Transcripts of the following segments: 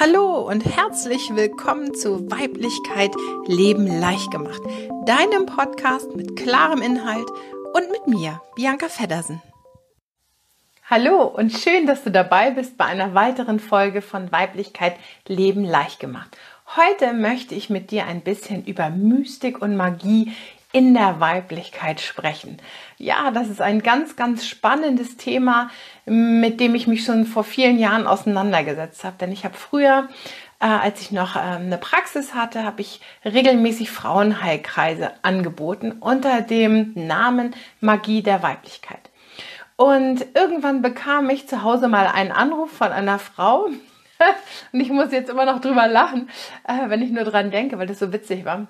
Hallo und herzlich willkommen zu Weiblichkeit Leben leicht gemacht, deinem Podcast mit klarem Inhalt und mit mir, Bianca Feddersen. Hallo und schön, dass du dabei bist bei einer weiteren Folge von Weiblichkeit Leben leicht gemacht. Heute möchte ich mit dir ein bisschen über Mystik und Magie in der Weiblichkeit sprechen. Ja, das ist ein ganz, ganz spannendes Thema, mit dem ich mich schon vor vielen Jahren auseinandergesetzt habe. Denn ich habe früher, äh, als ich noch äh, eine Praxis hatte, habe ich regelmäßig Frauenheilkreise angeboten unter dem Namen Magie der Weiblichkeit. Und irgendwann bekam ich zu Hause mal einen Anruf von einer Frau, und ich muss jetzt immer noch drüber lachen, äh, wenn ich nur dran denke, weil das so witzig war.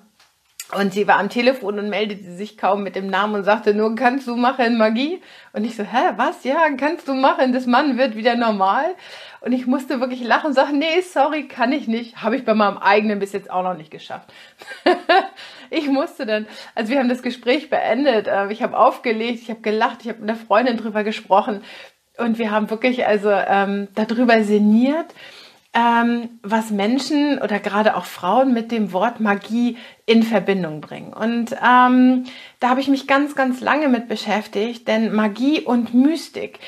Und sie war am Telefon und meldete sich kaum mit dem Namen und sagte nur, kannst du machen Magie? Und ich so, hä, was? Ja, kannst du machen, das Mann wird wieder normal. Und ich musste wirklich lachen und sagen, nee, sorry, kann ich nicht. Habe ich bei meinem eigenen bis jetzt auch noch nicht geschafft. ich musste dann, also wir haben das Gespräch beendet, äh, ich habe aufgelegt, ich habe gelacht, ich habe mit einer Freundin drüber gesprochen und wir haben wirklich also ähm, darüber sinniert ähm, was Menschen oder gerade auch Frauen mit dem Wort Magie in Verbindung bringen. Und ähm, da habe ich mich ganz, ganz lange mit beschäftigt, denn Magie und Mystik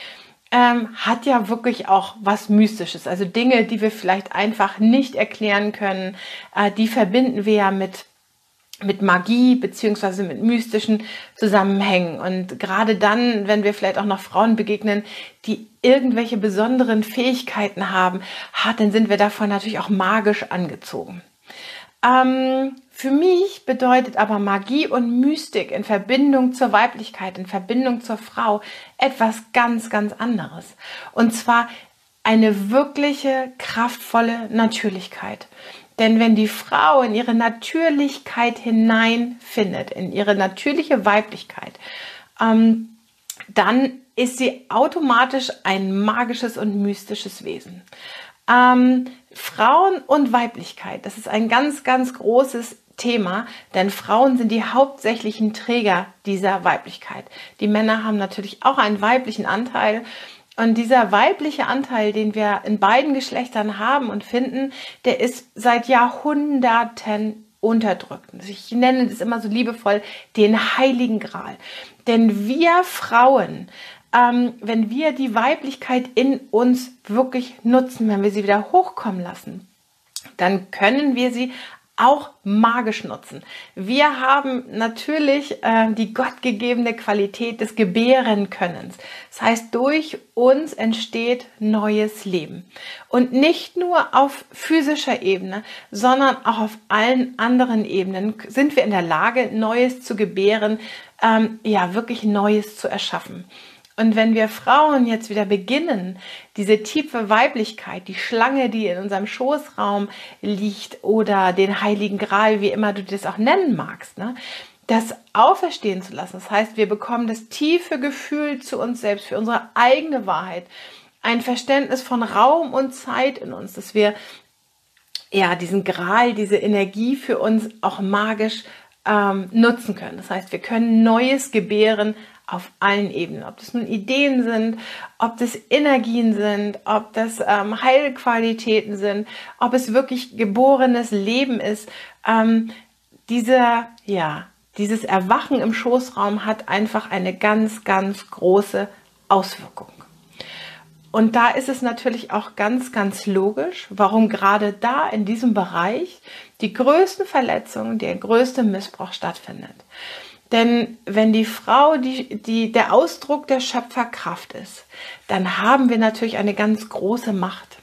ähm, hat ja wirklich auch was Mystisches. Also Dinge, die wir vielleicht einfach nicht erklären können, äh, die verbinden wir ja mit mit Magie beziehungsweise mit mystischen Zusammenhängen. Und gerade dann, wenn wir vielleicht auch noch Frauen begegnen, die irgendwelche besonderen Fähigkeiten haben, ha, dann sind wir davon natürlich auch magisch angezogen. Ähm, für mich bedeutet aber Magie und Mystik in Verbindung zur Weiblichkeit, in Verbindung zur Frau etwas ganz, ganz anderes. Und zwar eine wirkliche, kraftvolle Natürlichkeit. Denn wenn die Frau in ihre Natürlichkeit hineinfindet, in ihre natürliche Weiblichkeit, ähm, dann ist sie automatisch ein magisches und mystisches Wesen. Ähm, Frauen und Weiblichkeit, das ist ein ganz, ganz großes Thema, denn Frauen sind die hauptsächlichen Träger dieser Weiblichkeit. Die Männer haben natürlich auch einen weiblichen Anteil, und dieser weibliche Anteil, den wir in beiden Geschlechtern haben und finden, der ist seit Jahrhunderten unterdrückt. Also ich nenne das immer so liebevoll den heiligen Gral. Denn wir Frauen, ähm, wenn wir die Weiblichkeit in uns wirklich nutzen, wenn wir sie wieder hochkommen lassen, dann können wir sie auch magisch nutzen. Wir haben natürlich äh, die gottgegebene Qualität des Gebärenkönnens. Das heißt, durch uns entsteht neues Leben. Und nicht nur auf physischer Ebene, sondern auch auf allen anderen Ebenen sind wir in der Lage, Neues zu gebären, ähm, ja, wirklich Neues zu erschaffen. Und wenn wir Frauen jetzt wieder beginnen, diese tiefe Weiblichkeit, die Schlange, die in unserem Schoßraum liegt oder den heiligen Gral, wie immer du das auch nennen magst, ne, das auferstehen zu lassen. Das heißt, wir bekommen das tiefe Gefühl zu uns selbst, für unsere eigene Wahrheit, ein Verständnis von Raum und Zeit in uns, dass wir ja diesen Gral, diese Energie für uns auch magisch ähm, nutzen können. Das heißt, wir können Neues gebären auf allen Ebenen, ob das nun Ideen sind, ob das Energien sind, ob das ähm, Heilqualitäten sind, ob es wirklich geborenes Leben ist. Ähm, dieser, ja, dieses Erwachen im Schoßraum hat einfach eine ganz, ganz große Auswirkung. Und da ist es natürlich auch ganz, ganz logisch, warum gerade da in diesem Bereich die größten Verletzungen, der größte Missbrauch stattfindet. Denn wenn die Frau die, die, der Ausdruck der Schöpferkraft ist, dann haben wir natürlich eine ganz große Macht.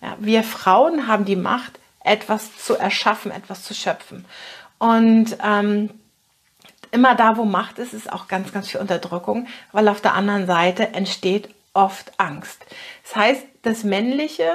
Ja, wir Frauen haben die Macht, etwas zu erschaffen, etwas zu schöpfen. Und ähm, immer da, wo Macht ist, ist auch ganz, ganz viel Unterdrückung, weil auf der anderen Seite entsteht oft Angst. Das heißt, das Männliche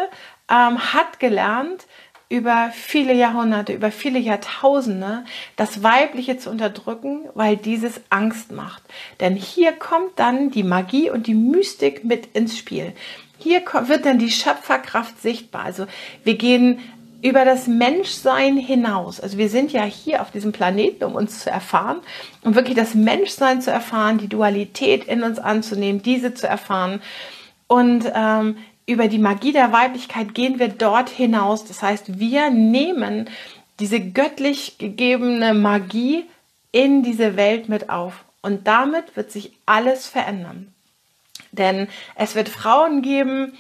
ähm, hat gelernt, über viele Jahrhunderte, über viele Jahrtausende das Weibliche zu unterdrücken, weil dieses Angst macht. Denn hier kommt dann die Magie und die Mystik mit ins Spiel. Hier wird dann die Schöpferkraft sichtbar. Also wir gehen über das Menschsein hinaus. Also wir sind ja hier auf diesem Planeten, um uns zu erfahren, um wirklich das Menschsein zu erfahren, die Dualität in uns anzunehmen, diese zu erfahren und ähm, über die Magie der Weiblichkeit gehen wir dort hinaus. Das heißt, wir nehmen diese göttlich gegebene Magie in diese Welt mit auf. Und damit wird sich alles verändern. Denn es wird Frauen geben,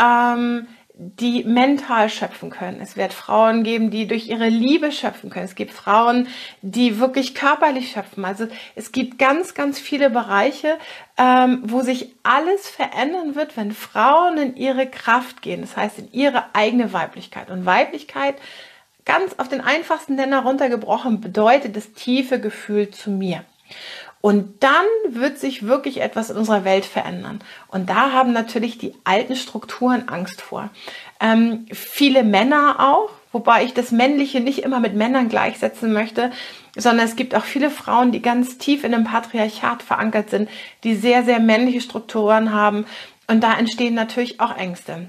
ähm, die mental schöpfen können. Es wird Frauen geben, die durch ihre Liebe schöpfen können. Es gibt Frauen, die wirklich körperlich schöpfen. Also es gibt ganz, ganz viele Bereiche, ähm, wo sich alles verändern wird, wenn Frauen in ihre Kraft gehen. Das heißt, in ihre eigene Weiblichkeit. Und Weiblichkeit, ganz auf den einfachsten Nenner runtergebrochen, bedeutet das tiefe Gefühl zu mir. Und dann wird sich wirklich etwas in unserer Welt verändern. Und da haben natürlich die alten Strukturen Angst vor. Ähm, viele Männer auch, wobei ich das Männliche nicht immer mit Männern gleichsetzen möchte, sondern es gibt auch viele Frauen, die ganz tief in einem Patriarchat verankert sind, die sehr, sehr männliche Strukturen haben. Und da entstehen natürlich auch Ängste.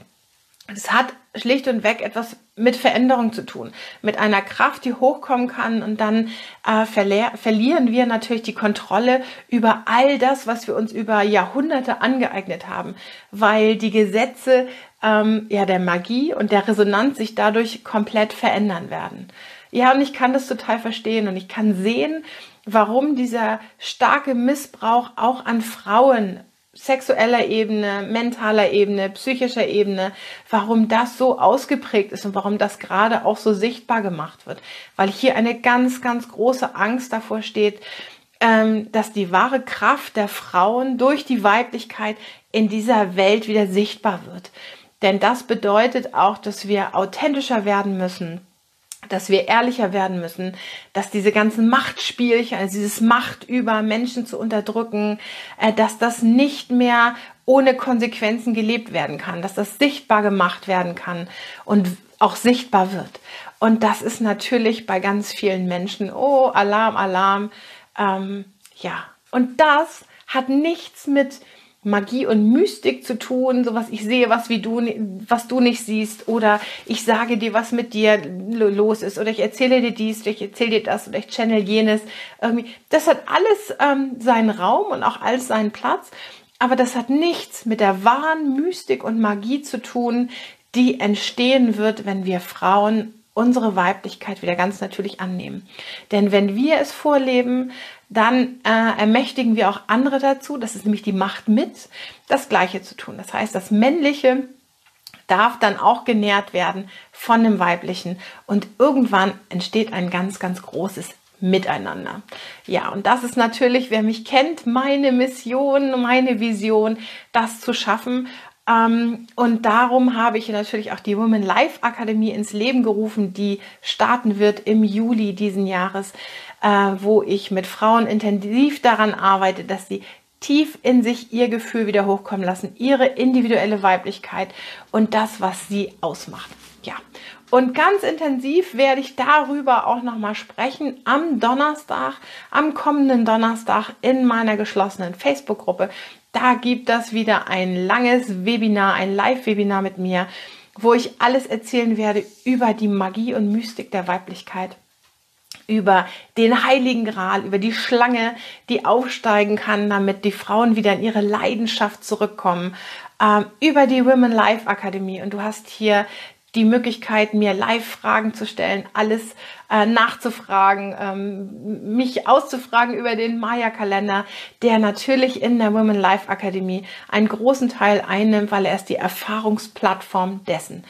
Es hat schlicht und weg etwas mit Veränderung zu tun, mit einer Kraft, die hochkommen kann und dann äh, verlieren wir natürlich die Kontrolle über all das, was wir uns über Jahrhunderte angeeignet haben, weil die Gesetze ähm, ja der Magie und der Resonanz sich dadurch komplett verändern werden. Ja, und ich kann das total verstehen und ich kann sehen, warum dieser starke Missbrauch auch an Frauen sexueller Ebene, mentaler Ebene, psychischer Ebene, warum das so ausgeprägt ist und warum das gerade auch so sichtbar gemacht wird. Weil hier eine ganz, ganz große Angst davor steht, ähm, dass die wahre Kraft der Frauen durch die Weiblichkeit in dieser Welt wieder sichtbar wird. Denn das bedeutet auch, dass wir authentischer werden müssen, dass wir ehrlicher werden müssen, dass diese ganzen Machtspielchen, also dieses Macht über Menschen zu unterdrücken, äh, dass das nicht mehr ohne Konsequenzen gelebt werden kann, dass das sichtbar gemacht werden kann und auch sichtbar wird. Und das ist natürlich bei ganz vielen Menschen, oh, Alarm, Alarm, ähm, ja. Und das hat nichts mit Magie und Mystik zu tun, so was ich sehe, was wie du, was du nicht siehst, oder ich sage dir, was mit dir los ist, oder ich erzähle dir dies, oder ich erzähle dir das, oder ich channel jenes. Irgendwie, das hat alles ähm, seinen Raum und auch alles seinen Platz, aber das hat nichts mit der wahren Mystik und Magie zu tun, die entstehen wird, wenn wir Frauen unsere Weiblichkeit wieder ganz natürlich annehmen. Denn wenn wir es vorleben, dann äh, ermächtigen wir auch andere dazu, das ist nämlich die Macht mit, das Gleiche zu tun. Das heißt, das Männliche darf dann auch genährt werden von dem Weiblichen und irgendwann entsteht ein ganz, ganz großes Miteinander. Ja, und das ist natürlich, wer mich kennt, meine Mission, meine Vision, das zu schaffen. Ähm, und darum habe ich natürlich auch die Women Life Akademie ins Leben gerufen, die starten wird im Juli diesen Jahres, äh, wo ich mit Frauen intensiv daran arbeite, dass sie tief in sich ihr Gefühl wieder hochkommen lassen, ihre individuelle Weiblichkeit und das, was sie ausmacht. Ja. Und ganz intensiv werde ich darüber auch nochmal sprechen am Donnerstag, am kommenden Donnerstag in meiner geschlossenen Facebook-Gruppe. Da gibt es wieder ein langes Webinar, ein Live-Webinar mit mir, wo ich alles erzählen werde über die Magie und Mystik der Weiblichkeit über den heiligen Gral, über die Schlange, die aufsteigen kann, damit die Frauen wieder in ihre Leidenschaft zurückkommen, ähm, über die Women Life Akademie. Und du hast hier die Möglichkeit, mir Live-Fragen zu stellen, alles äh, nachzufragen, ähm, mich auszufragen über den Maya-Kalender, der natürlich in der Women Life Akademie einen großen Teil einnimmt, weil er ist die Erfahrungsplattform dessen.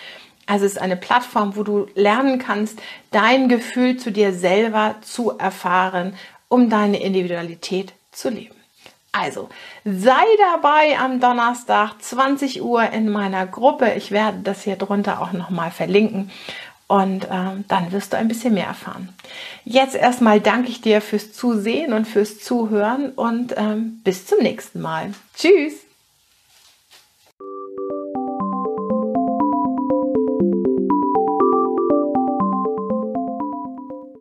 Also es ist eine Plattform, wo du lernen kannst, dein Gefühl zu dir selber zu erfahren, um deine Individualität zu leben. Also sei dabei am Donnerstag 20 Uhr in meiner Gruppe. Ich werde das hier drunter auch nochmal verlinken und ähm, dann wirst du ein bisschen mehr erfahren. Jetzt erstmal danke ich dir fürs Zusehen und fürs Zuhören und ähm, bis zum nächsten Mal. Tschüss!